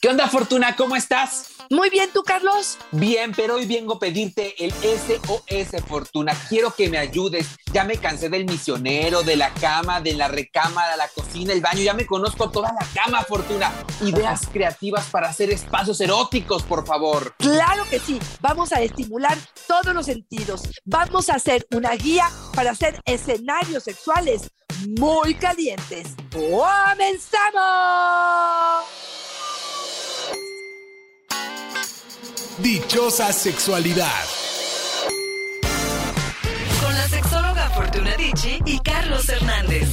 ¿Qué onda, Fortuna? ¿Cómo estás? Muy bien, ¿tú, Carlos? Bien, pero hoy vengo a pedirte el SOS, Fortuna. Quiero que me ayudes. Ya me cansé del misionero, de la cama, de la recámara, la cocina, el baño. Ya me conozco toda la cama, Fortuna. Ideas creativas para hacer espacios eróticos, por favor. Claro que sí. Vamos a estimular todos los sentidos. Vamos a hacer una guía para hacer escenarios sexuales muy calientes. ¡Comenzamos! Dichosa sexualidad. Con la sexóloga Fortuna Dicci y Carlos Hernández.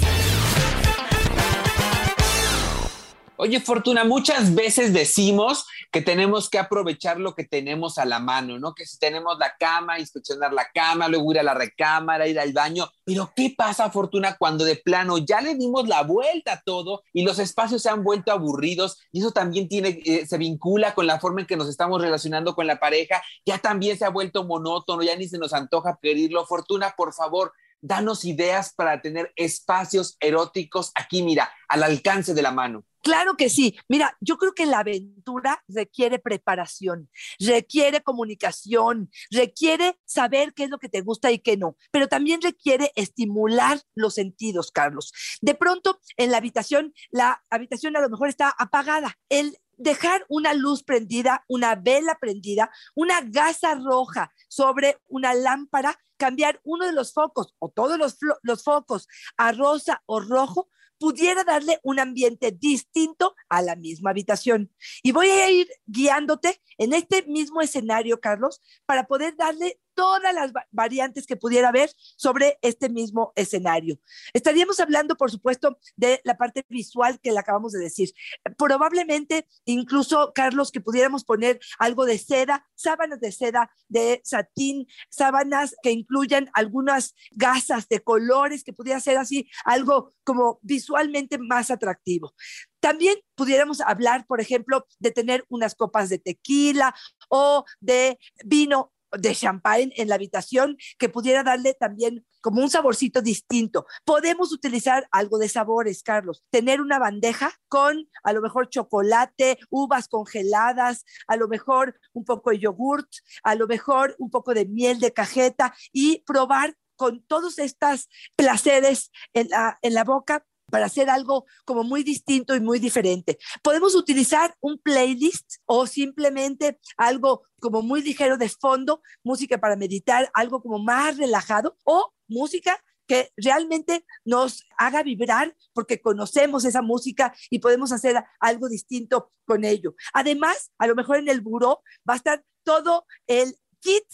Oye, Fortuna, muchas veces decimos que tenemos que aprovechar lo que tenemos a la mano, ¿no? Que si tenemos la cama, inspeccionar la cama, luego ir a la recámara, ir al baño. Pero ¿qué pasa, Fortuna, cuando de plano ya le dimos la vuelta a todo y los espacios se han vuelto aburridos y eso también tiene, eh, se vincula con la forma en que nos estamos relacionando con la pareja? Ya también se ha vuelto monótono, ya ni se nos antoja pedirlo. Fortuna, por favor, danos ideas para tener espacios eróticos aquí, mira, al alcance de la mano. Claro que sí. Mira, yo creo que la aventura requiere preparación, requiere comunicación, requiere saber qué es lo que te gusta y qué no, pero también requiere estimular los sentidos, Carlos. De pronto, en la habitación, la habitación a lo mejor está apagada. El dejar una luz prendida, una vela prendida, una gasa roja sobre una lámpara, cambiar uno de los focos o todos los, los focos a rosa o rojo, pudiera darle un ambiente distinto a la misma habitación. Y voy a ir guiándote en este mismo escenario, Carlos, para poder darle todas las variantes que pudiera haber sobre este mismo escenario. Estaríamos hablando, por supuesto, de la parte visual que le acabamos de decir. Probablemente, incluso, Carlos, que pudiéramos poner algo de seda, sábanas de seda, de satín, sábanas que incluyan algunas gasas de colores, que pudiera ser así algo como visualmente más atractivo. También pudiéramos hablar, por ejemplo, de tener unas copas de tequila o de vino de champagne en la habitación que pudiera darle también como un saborcito distinto. Podemos utilizar algo de sabores, Carlos. Tener una bandeja con a lo mejor chocolate, uvas congeladas, a lo mejor un poco de yogurt, a lo mejor un poco de miel de cajeta y probar con todos estos placeres en la, en la boca para hacer algo como muy distinto y muy diferente. Podemos utilizar un playlist o simplemente algo como muy ligero de fondo, música para meditar, algo como más relajado o música que realmente nos haga vibrar porque conocemos esa música y podemos hacer algo distinto con ello. Además, a lo mejor en el buró va a estar todo el kit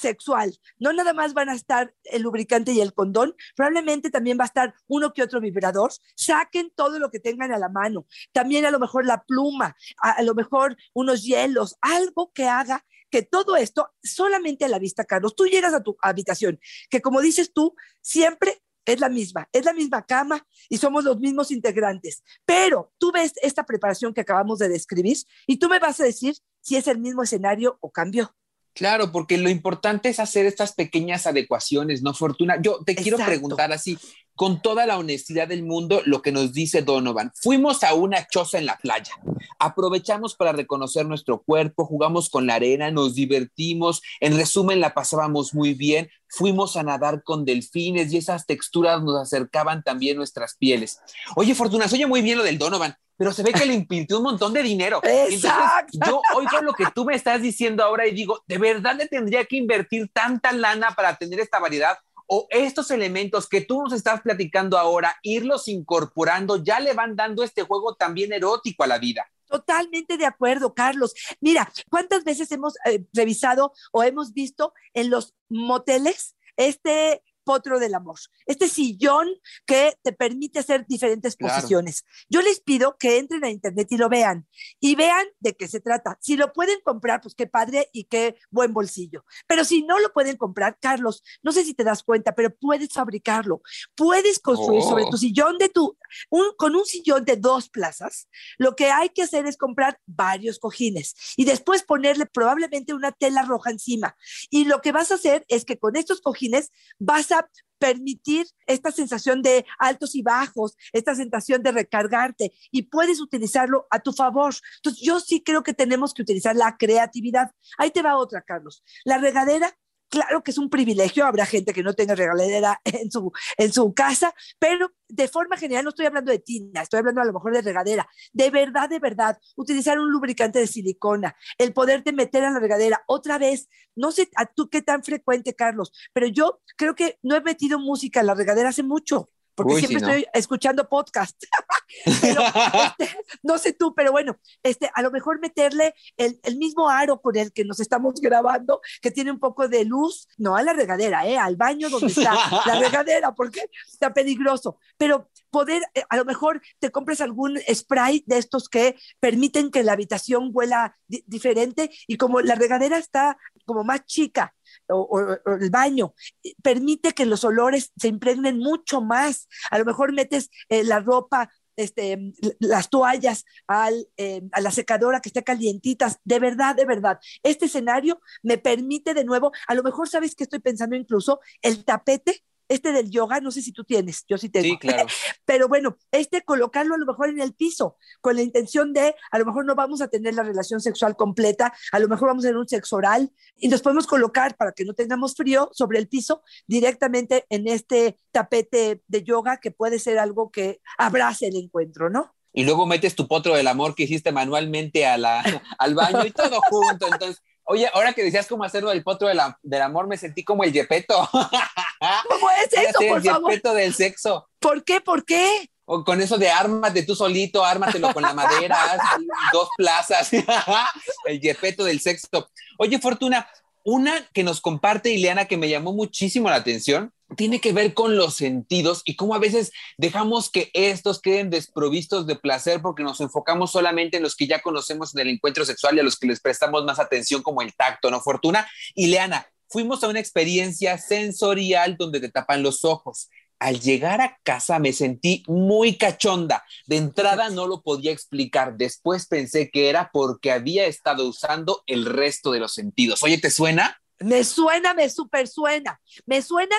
sexual. No nada más van a estar el lubricante y el condón, probablemente también va a estar uno que otro vibrador. Saquen todo lo que tengan a la mano. También a lo mejor la pluma, a, lo mejor unos hielos, algo que haga que todo esto solamente a la vista, Carlos. Tú llegas a tu habitación, que como dices tú, siempre es la misma, es la misma cama y somos los mismos integrantes. Pero tú ves esta preparación que acabamos de describir y tú me vas a decir si es el mismo escenario o cambió. Claro, porque lo importante es hacer estas pequeñas adecuaciones, ¿no, Fortuna? Yo te quiero preguntar así, con toda la honestidad del mundo, lo que nos dice Donovan. Fuimos a una choza en la playa, aprovechamos para reconocer nuestro cuerpo, jugamos con la arena, nos divertimos, en resumen la pasábamos muy bien, fuimos a nadar con delfines y esas texturas nos acercaban también nuestras pieles. Oye, Fortuna, se oye muy bien lo del Donovan, pero se ve que le invirtió un montón de dinero. Exacto. yo oigo lo que tú me estás diciendo ahora y digo, ¿de verdad le tendría que invertir tanta lana para tener esta variedad? O estos elementos que tú nos estás platicando ahora, irlos incorporando, ya le van dando este juego también erótico a la vida. Totalmente de acuerdo, Carlos. Mira, ¿cuántas veces hemos eh, revisado o hemos visto en los moteles este potro del amor, este sillón que te permite hacer diferentes posiciones. Yo les pido que entren a internet y lo vean y vean de qué se trata. Si lo pueden comprar, pues qué padre y qué buen bolsillo. Pero si no lo pueden comprar, Carlos, no sé si te das cuenta, pero puedes fabricarlo. Puedes construir sobre tu oh. sillón de tu, un, con un sillón de dos plazas, lo que hay que hacer es comprar varios cojines y después ponerle probablemente una tela roja encima. Y lo que vas a hacer es que con estos cojines vas a permitir esta sensación de altos y bajos, esta sensación de recargarte y puedes utilizarlo a tu favor. Entonces, yo sí creo que tenemos que utilizar la creatividad. Ahí te va otra, Carlos. La regadera Claro que es un privilegio, habrá gente que no tenga regadera en su, en su casa, pero de forma general no estoy hablando de tina, estoy hablando a lo mejor de regadera. De verdad, de verdad, utilizar un lubricante de silicona, el poderte meter a la regadera otra vez, no sé a tú qué tan frecuente, Carlos, pero yo creo que no he metido música en la regadera hace mucho porque siempre estoy escuchando podcast. Este, no sé tú, pero bueno, este, a lo mejor meterle el, el, mismo aro con el que nos estamos grabando, que tiene un poco de luz, no a la regadera, ¿eh? al baño donde está la regadera, porque está peligroso, pero poder, eh, a lo mejor te compres algún spray de estos que permiten que la habitación huela diferente y como la regadera está como más chica o, el baño, permite que los olores se impregnen mucho más. A lo mejor metes eh, la ropa este, las toallas al, eh, a la secadora que esté calientitas. De verdad, de verdad, este escenario me permite de nuevo, a lo mejor sabes que estoy pensando incluso el tapete este del yoga, no sé si tú tienes, yo sí tengo. Sí, claro. Pero bueno, este colocarlo a lo mejor en el piso, con la intención de, a lo mejor no vamos a tener la relación sexual completa, a lo mejor vamos a tener un sexo oral y nos podemos colocar para que no tengamos frío sobre el piso directamente en este tapete de yoga que puede ser algo que abrace el encuentro, ¿no? y luego metes tu potro del amor que hiciste manualmente a la, al baño y todo junto. Entonces, Oye, ahora que decías cómo hacerlo del potro del amor, me sentí como el yepeto. ¿Cómo es eso, por el yepeto del sexo. ¿Por qué? ¿Por qué? O con eso de ármate tú solito, ármatelo con la madera, dos plazas. el yepeto del sexo. Oye, Fortuna, una que nos comparte Ileana que me llamó muchísimo la atención tiene que ver con los sentidos y cómo a veces dejamos que estos queden desprovistos de placer porque nos enfocamos solamente en los que ya conocemos en el encuentro sexual y a los que les prestamos más atención como el tacto, ¿no? Fortuna. Ileana, fuimos a una experiencia sensorial donde te tapan los ojos. Al llegar a casa me sentí muy cachonda. De entrada no lo podía explicar. Después pensé que era porque había estado usando el resto de los sentidos. Oye, ¿te suena? Me suena, me super suena. Me suena,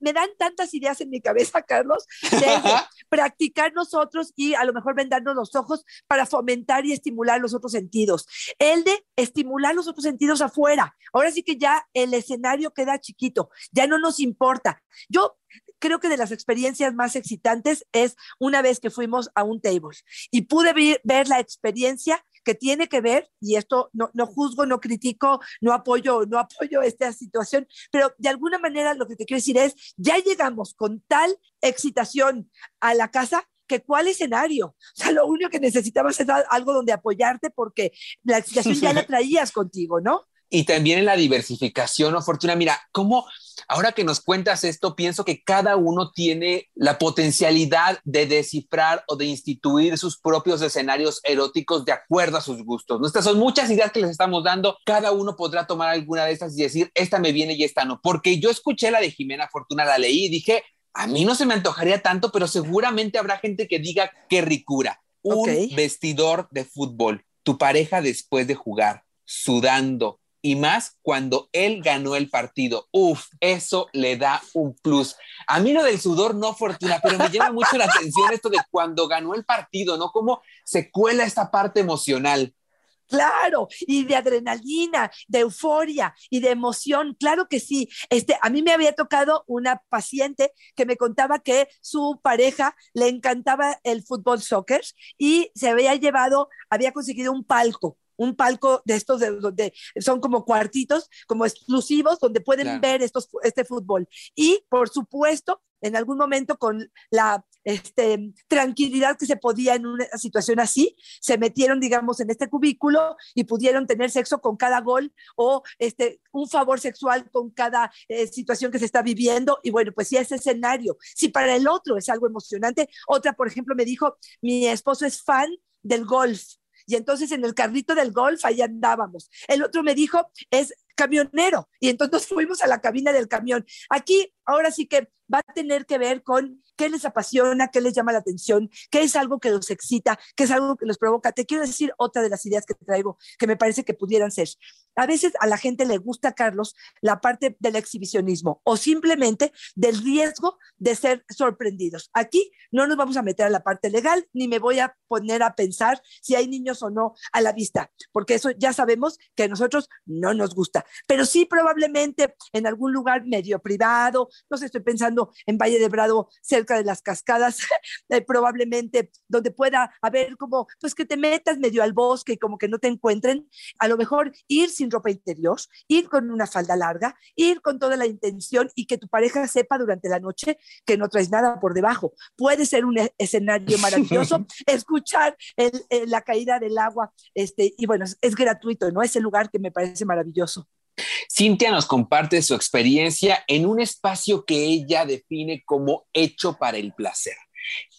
me dan tantas ideas en mi cabeza, Carlos, de practicar nosotros y a lo mejor vendarnos los ojos para fomentar y estimular los otros sentidos. El de estimular los otros sentidos afuera. Ahora sí que ya el escenario queda chiquito, ya no nos importa. Yo creo que de las experiencias más excitantes es una vez que fuimos a un table y pude ver la experiencia que tiene que ver, y esto no, no juzgo, no critico, no apoyo, no apoyo esta situación, pero de alguna manera lo que te quiero decir es, ya llegamos con tal excitación a la casa que cuál escenario. O sea, lo único que necesitabas es algo donde apoyarte porque la excitación ya la traías contigo, ¿no? Y también en la diversificación, ¿no, Fortuna? Mira, cómo ahora que nos cuentas esto, pienso que cada uno tiene la potencialidad de descifrar o de instituir sus propios escenarios eróticos de acuerdo a sus gustos. Nuestras son muchas ideas que les estamos dando. Cada uno podrá tomar alguna de estas y decir, esta me viene y esta no. Porque yo escuché la de Jimena Fortuna, la leí y dije, a mí no se me antojaría tanto, pero seguramente habrá gente que diga, qué ricura. Un vestidor de fútbol, tu pareja después de jugar, sudando, y más cuando él ganó el partido. Uf, eso le da un plus. A mí lo del sudor no fortuna, pero me llama mucho la atención esto de cuando ganó el partido, ¿no? Cómo se cuela esta parte emocional. Claro, y de adrenalina, de euforia y de emoción, claro que sí. Este, a mí me había tocado una paciente que me contaba que su pareja le encantaba el fútbol soccer y se había llevado, había conseguido un palco un palco de estos, de, donde son como cuartitos, como exclusivos, donde pueden ver estos, este fútbol. Y, por supuesto, en algún momento con la este, tranquilidad que se podía en una situación así, se metieron, digamos, en este cubículo y pudieron tener sexo con cada gol o este, un favor sexual con cada eh, situación que se está viviendo. Y bueno, pues si ese escenario, si para el otro es algo emocionante, otra, por ejemplo, me dijo, mi esposo es fan del golf y entonces en el carrito del golf ahí andábamos. El otro me dijo, es camionero. Y entonces fuimos a la cabina del camión. Aquí, ahora sí que va a tener que ver con qué les apasiona, qué les llama la atención, qué es algo que los excita, qué es algo que los provoca. Te quiero decir otra de las ideas que traigo que me parece que pudieran ser. A veces a la gente le gusta, Carlos, la parte del exhibicionismo o simplemente del riesgo de ser sorprendidos. Aquí no nos vamos a meter a la parte legal ni me voy a poner a pensar si hay niños o no a la vista, porque eso ya sabemos que a nosotros no nos gusta. Pero sí probablemente en algún lugar medio privado, no sé, estoy pensando en Valle de Brado, cerca de las cascadas, eh, probablemente donde pueda haber como, pues que te metas medio al bosque y como que no te encuentren, a lo mejor ir sin ropa interior, ir con una falda larga, ir con toda la intención y que tu pareja sepa durante la noche que no traes nada por debajo. Puede ser un e-, escenario maravilloso, escuchar la caída del agua, este, y bueno, es, es gratuito, ¿no? Es el lugar que me parece maravilloso. Cintia nos comparte su experiencia en un espacio que ella define como hecho para el placer,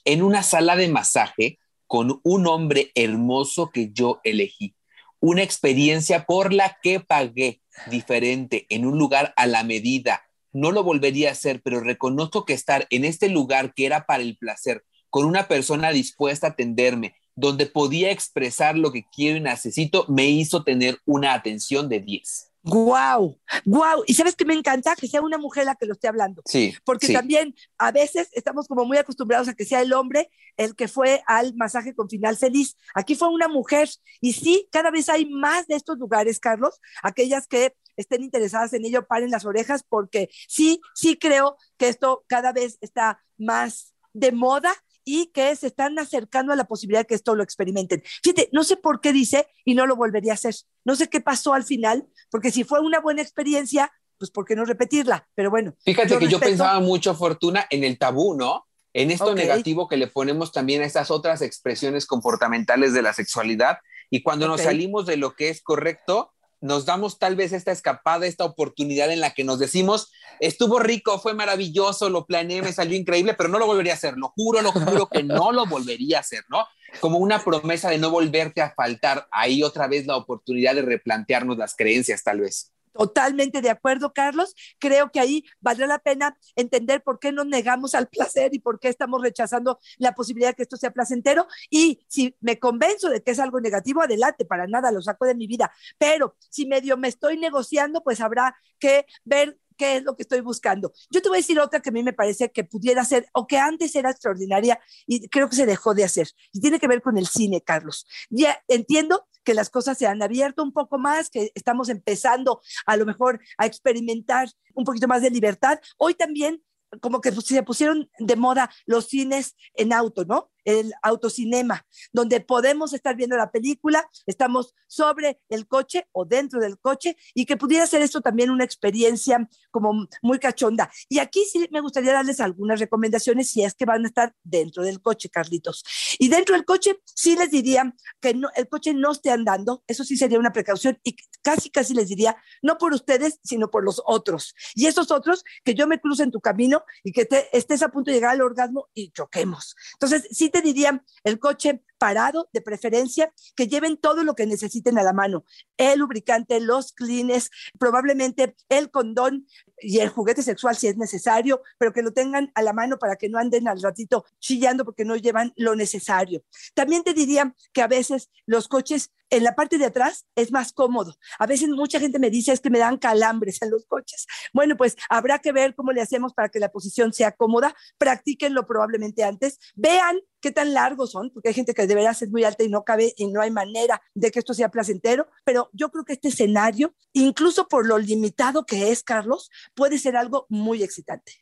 en una sala de masaje con un hombre hermoso que yo elegí, una experiencia por la que pagué diferente en un lugar a la medida. No lo volvería a hacer, pero reconozco que estar en este lugar que era para el placer, con una persona dispuesta a atenderme, donde podía expresar lo que quiero y necesito, me hizo tener una atención de 10. Guau, guau. Y sabes que me encanta que sea una mujer la que lo esté hablando. Sí. Porque también a veces estamos como muy acostumbrados a que sea el hombre el que fue al masaje con final feliz. Aquí fue una mujer. Y sí, cada vez hay más de estos lugares, Carlos. Aquellas que estén interesadas en ello, paren las orejas, porque sí, sí creo que esto cada vez está más de moda y que se están acercando a la posibilidad de que esto lo experimenten. Fíjate, no sé por qué dice y no lo volvería a hacer. No sé qué pasó al final, porque si fue una buena experiencia, pues ¿por qué no repetirla? Pero bueno. Fíjate que yo pensaba mucho, Fortuna, en el tabú, ¿no? En esto negativo que le ponemos también a estas otras expresiones comportamentales de la sexualidad. Y cuando nos salimos de lo que es correcto, nos damos tal vez esta escapada, esta oportunidad en la que nos decimos, estuvo rico, fue maravilloso, lo planeé, me salió increíble, pero no lo volvería a hacer, lo juro, lo juro que no lo volvería a hacer, ¿no? Como una promesa de no volverte a faltar, ahí otra vez la oportunidad de replantearnos las creencias tal vez. Totalmente de acuerdo, Carlos. Creo que ahí valdrá la pena entender por qué nos negamos al placer y por qué estamos rechazando la posibilidad de que esto sea placentero. Y si me convenzo de que es algo negativo, adelante, para nada, lo saco de mi vida. Pero si medio me estoy negociando, pues habrá que ver qué es lo que estoy buscando. Yo te voy a decir otra que a mí me parece que pudiera ser, o que antes era extraordinaria y creo que se dejó de hacer. Y tiene que ver con el cine, Carlos. Ya entiendo que las cosas se han abierto un poco más, que estamos empezando a lo mejor a experimentar un poquito más de libertad. Hoy también como que se pusieron de moda los cines en auto, ¿no? El autocinema, donde podemos estar viendo la película, estamos sobre el coche o dentro del coche y que pudiera ser esto también una experiencia como muy cachonda. Y aquí sí me gustaría darles algunas recomendaciones si es que van a estar dentro del coche, Carlitos. Y dentro del coche sí les diría que el coche no esté andando, eso sí sería una precaución y casi, casi les diría, no por ustedes, sino por los otros. Y esos otros, que yo me cruce en tu camino y que te, estés a punto de llegar al orgasmo y choquemos. Entonces, sí te diría el coche parado, de preferencia, que lleven todo lo que necesiten a la mano. El lubricante, los clines, probablemente el condón y el juguete sexual si es necesario, pero que lo tengan a la mano para que no anden al ratito chillando porque no llevan lo necesario. También te diría que a veces los coches en la parte de atrás es más cómodo. A veces mucha gente me dice es que me dan calambres en los coches. Bueno, pues habrá que ver cómo le hacemos para que la posición sea cómoda. Practíquenlo probablemente antes. Vean qué tan largos son, porque hay gente que de verdad es muy alta y no cabe y no hay manera de que esto sea placentero, pero yo creo que este escenario, incluso por lo limitado que es, Carlos, puede ser algo muy excitante.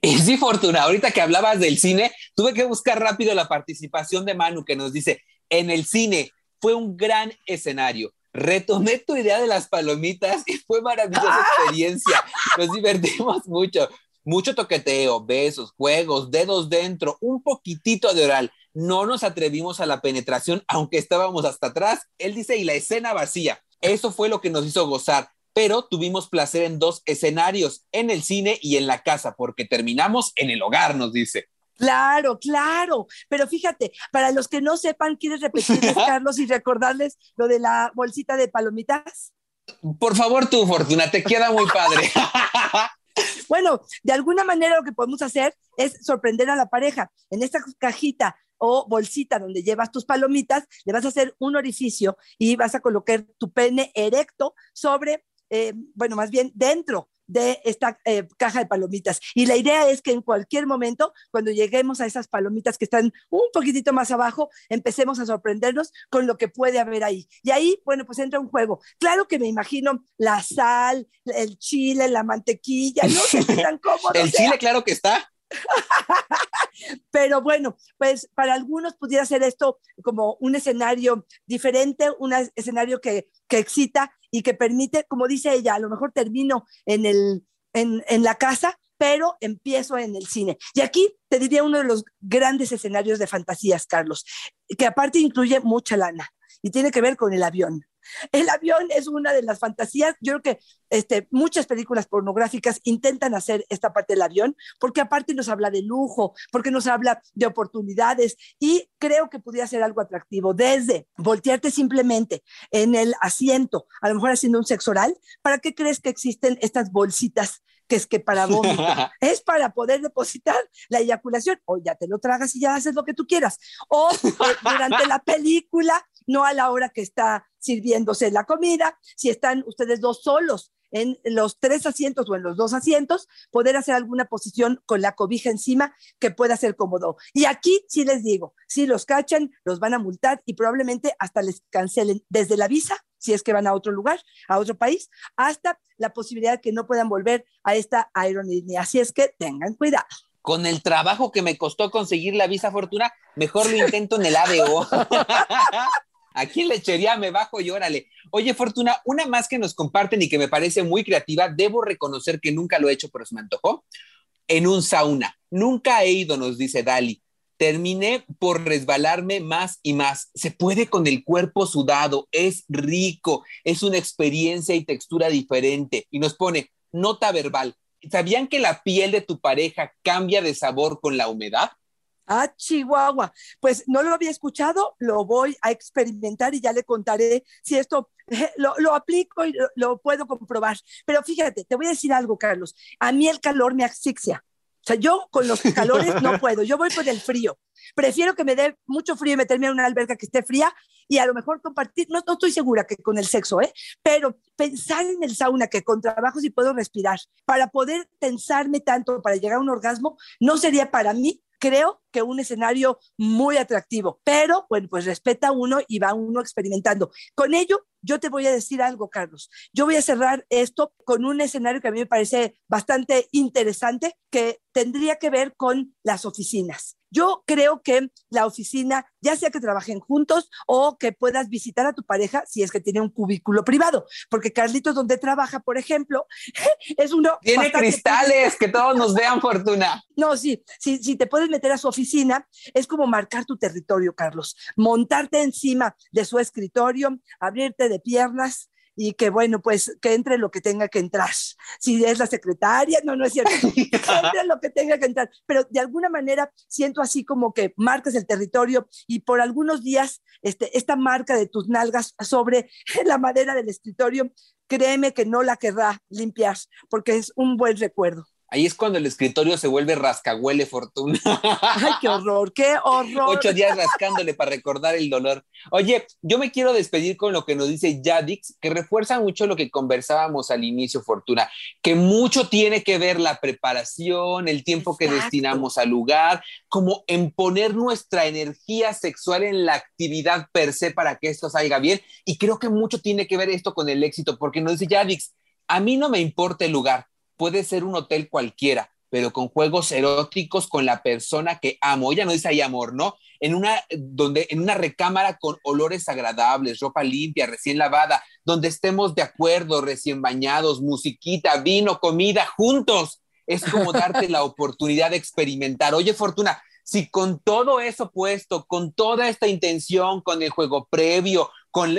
Y sí, Fortuna, ahorita que hablabas del cine, tuve que buscar rápido la participación de Manu que nos dice, en el cine fue un gran escenario. Retomé tu idea de las palomitas y fue maravillosa experiencia. Nos divertimos mucho. Mucho toqueteo, besos, juegos, dedos dentro, un poquitito de oral. No nos atrevimos a la penetración, aunque estábamos hasta atrás. Él dice, y la escena vacía. Eso fue lo que nos hizo gozar pero tuvimos placer en dos escenarios, en el cine y en la casa, porque terminamos en el hogar, nos dice. Claro, claro. Pero fíjate, para los que no sepan, ¿quieres repetirles, Carlos, y recordarles lo de la bolsita de palomitas? Por favor, tú, Fortuna, te queda muy padre. Bueno, de alguna manera lo que podemos hacer es sorprender a la pareja. En esta cajita o bolsita donde llevas tus palomitas, le vas a hacer un orificio y vas a colocar tu pene erecto sobre, eh, bueno, más bien dentro de esta eh, caja de palomitas. Y la idea es que en cualquier momento, cuando lleguemos a esas palomitas que están un poquitito más abajo, empecemos a sorprendernos con lo que puede haber ahí. Y ahí, bueno, pues entra un juego. Claro que me imagino la sal, el chile, la mantequilla, no sé qué tan cómodo. el chile, claro que está. Pero bueno, pues para algunos pudiera ser esto como un escenario diferente, un escenario que, que excita y que permite, como dice ella, a lo mejor termino en, el, en, en la casa, pero empiezo en el cine. Y aquí te diría uno de los grandes escenarios de fantasías, Carlos, que aparte incluye mucha lana y tiene que ver con el avión. El avión es una de las fantasías. Yo creo que este, muchas películas pornográficas intentan hacer esta parte del avión, porque aparte nos habla de lujo, porque nos habla de oportunidades y creo que podría ser algo atractivo, desde voltearte simplemente en el asiento, a lo mejor haciendo un sexo oral, ¿para qué crees que existen estas bolsitas que es que para vómito, es para poder depositar la eyaculación, o ya te lo tragas y ya haces lo que tú quieras, o eh, durante la película, no a la hora que está sirviéndose la comida, si están ustedes dos solos en los tres asientos o en los dos asientos, poder hacer alguna posición con la cobija encima que pueda ser cómodo. Y aquí sí les digo, si los cachan, los van a multar y probablemente hasta les cancelen desde la visa, si es que van a otro lugar, a otro país, hasta la posibilidad que no puedan volver a esta aerolínea. Así es que tengan cuidado. Con el trabajo que me costó conseguir la visa fortuna, mejor lo intento en el ADO. Aquí en lechería me bajo y órale. Oye, Fortuna, una más que nos comparten y que me parece muy creativa, debo reconocer que nunca lo he hecho, pero se me antojó, en un sauna. Nunca he ido, nos dice Dali. Terminé por resbalarme más y más. Se puede con el cuerpo sudado, es rico, es una experiencia y textura diferente. Y nos pone nota verbal. ¿Sabían que la piel de tu pareja cambia de sabor con la humedad? Ah, Chihuahua. Pues no lo había escuchado, lo voy a experimentar y ya le contaré si esto lo, aplico y lo, puedo comprobar. Pero fíjate, te voy a decir algo, Carlos. A mí el calor me asfixia. O sea, yo con los calores no puedo, yo voy por el frío. Prefiero que me dé mucho frío y meterme en una alberca que esté fría y a lo mejor compartir, no, no estoy segura que con el sexo, ¿eh? pero pensar en el sauna, que con trabajo sí puedo respirar, para poder tensarme tanto para llegar a un orgasmo, no sería para mí creo que un escenario muy atractivo, pero bueno, pues respeta uno y va uno experimentando. Con ello, yo te voy a decir algo, Carlos. Yo voy a cerrar esto con un escenario que a mí me parece bastante interesante, que tendría que ver con las oficinas. Yo creo que la oficina, ya sea que trabajen juntos o que puedas visitar a tu pareja si es que tiene un cubículo privado, porque Carlitos donde trabaja, por ejemplo, es uno... Tiene cristales, que todos nos vean fortuna. No, sí, si, si te puedes meter a su oficina, es como marcar tu territorio, Carlos, montarte encima de su escritorio, abrirte de piernas, y que bueno, pues que entre lo que tenga que entrar. Si es la secretaria, no, no es cierto, que entre lo que tenga que entrar, pero de alguna manera siento así como que marcas el territorio y por algunos días este, esta marca de tus nalgas sobre la madera del escritorio, créeme que no la querrá limpiar porque es un buen recuerdo. Ahí es cuando el escritorio se vuelve rascahuele fortuna. Ay, qué horror, qué horror. Ocho días rascándole para recordar el dolor. Oye, yo me quiero despedir con lo que nos dice Yadix, que refuerza mucho lo que conversábamos al inicio, Fortuna, que mucho tiene que ver la preparación, el tiempo que destinamos al lugar, como en poner nuestra energía sexual en la actividad per se para que esto salga bien. Y creo que mucho tiene que ver esto con el éxito, porque nos dice Yadix, a mí no me importa el lugar puede ser un hotel cualquiera, pero con juegos eróticos con la persona que amo. Ella no dice ahí amor, ¿no? En una, donde, en una recámara con olores agradables, ropa limpia, recién lavada, donde estemos de acuerdo, recién bañados, musiquita, vino, comida, juntos. Es como darte la oportunidad de experimentar. Oye, Fortuna, si con todo eso puesto, con toda esta intención, con el juego previo,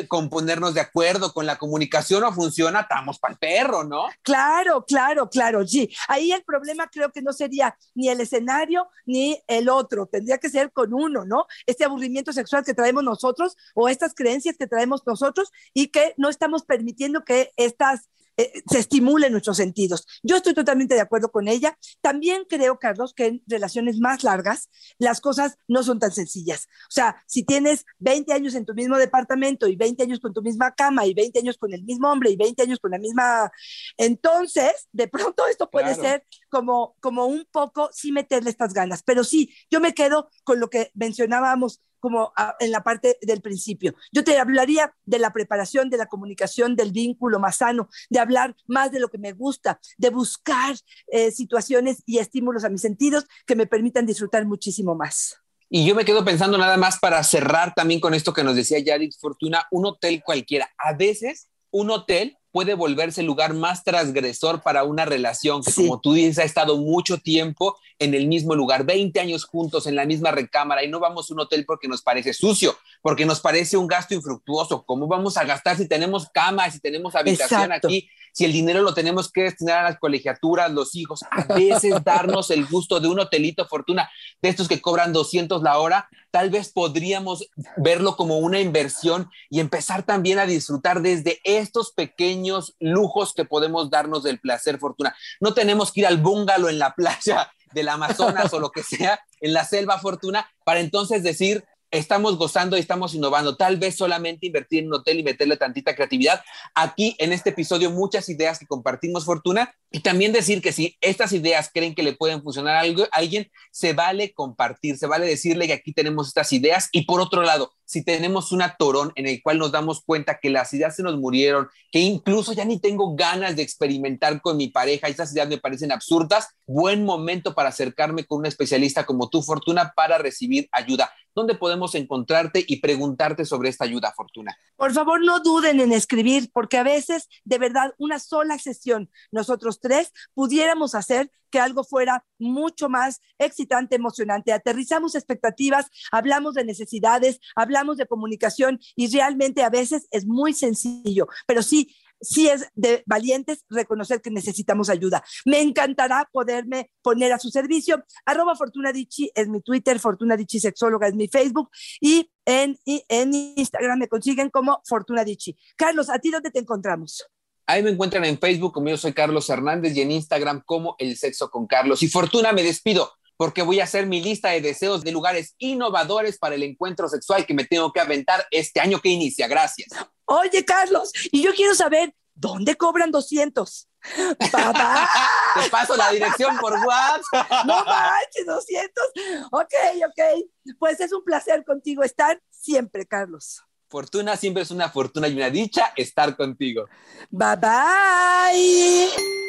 con, ponernos de acuerdo, con la comunicación no funciona, estamos para el perro, ¿no? Claro, claro, claro, sí. Ahí el problema creo que no sería ni el escenario ni el otro, tendría que ser con uno, ¿no? Este aburrimiento sexual que traemos nosotros o estas creencias que traemos nosotros y que no estamos permitiendo que estas eh, se estimulen nuestros sentidos. Yo estoy totalmente de acuerdo con ella. También creo, Carlos, que en relaciones más largas las cosas no son tan sencillas. O sea, si tienes 20 años en tu mismo departamento y 20 años con tu misma cama y 20 años con el mismo hombre y 20 años con la misma... Entonces, de pronto esto puede ser como, como un poco, sí meterle estas ganas. Pero sí, yo me quedo con lo que mencionábamos como en la parte del principio. Yo te hablaría de la preparación, de la comunicación, del vínculo más sano, de hablar más de lo que me gusta, de buscar eh, situaciones y estímulos a mis sentidos que me permitan disfrutar muchísimo más. Y yo me quedo pensando nada más para cerrar también con esto que nos decía Yadix Fortuna, un hotel cualquiera. A veces un hotel puede volverse el lugar más transgresor para una relación que, como tú dices, ha estado mucho tiempo en el mismo lugar, 20 años juntos en la misma recámara y no vamos a un hotel porque nos parece sucio, porque nos parece un gasto infructuoso. ¿Cómo vamos a gastar si tenemos cama, si tenemos habitación aquí, si el dinero lo tenemos que destinar a las colegiaturas, los hijos? A veces darnos el gusto de un hotelito fortuna de estos que cobran 200 la hora, tal vez podríamos verlo como una inversión y empezar también a disfrutar desde estos pequeños lujos que podemos darnos del placer fortuna. No tenemos que ir al bungalow en la playa del Amazonas o lo que sea, en la selva fortuna, para entonces decir, estamos gozando y estamos innovando. Tal vez solamente invertir en un hotel y meterle tantita creatividad. Aquí en este episodio muchas ideas que compartimos, Fortuna, y también decir que si estas ideas creen que le pueden funcionar a alguien, se vale compartir, se vale decirle que aquí tenemos estas ideas. Y por otro lado, si tenemos un torón en el cual nos damos cuenta que las ideas se nos murieron, que incluso ya ni tengo ganas de experimentar con mi pareja, estas ideas me parecen absurdas, buen momento para acercarme con un especialista como tú, Fortuna, para recibir ayuda. ¿Dónde podemos encontrarte y preguntarte sobre esta ayuda, Fortuna? Por favor, no duden en escribir, porque a veces, de verdad, una sola sesión, nosotros tres, pudiéramos hacer que algo fuera mucho más excitante, emocionante. Aterrizamos expectativas, hablamos de necesidades, hablamos de comunicación y realmente a veces es muy sencillo, pero sí, sí es de valientes reconocer que necesitamos ayuda. Me encantará poderme poner a su servicio. Arroba Fortuna es mi Twitter, Fortuna Sexóloga es mi Facebook y en, en Instagram me consiguen como Fortuna Carlos, ¿a ti dónde te encontramos? Ahí me encuentran en Facebook como yo soy Carlos Hernández y en Instagram como El Sexo con Carlos. Y Fortuna me despido porque voy a hacer mi lista de deseos de lugares innovadores para el encuentro sexual que me tengo que aventar este año que inicia. Gracias. Oye, Carlos, y yo quiero saber, ¿dónde cobran 200? ¡Papá! Te paso la dirección por WhatsApp. No manches, 200. Ok, ok. Pues es un placer contigo estar siempre, Carlos. Fortuna siempre es una fortuna y una dicha estar contigo. Bye bye.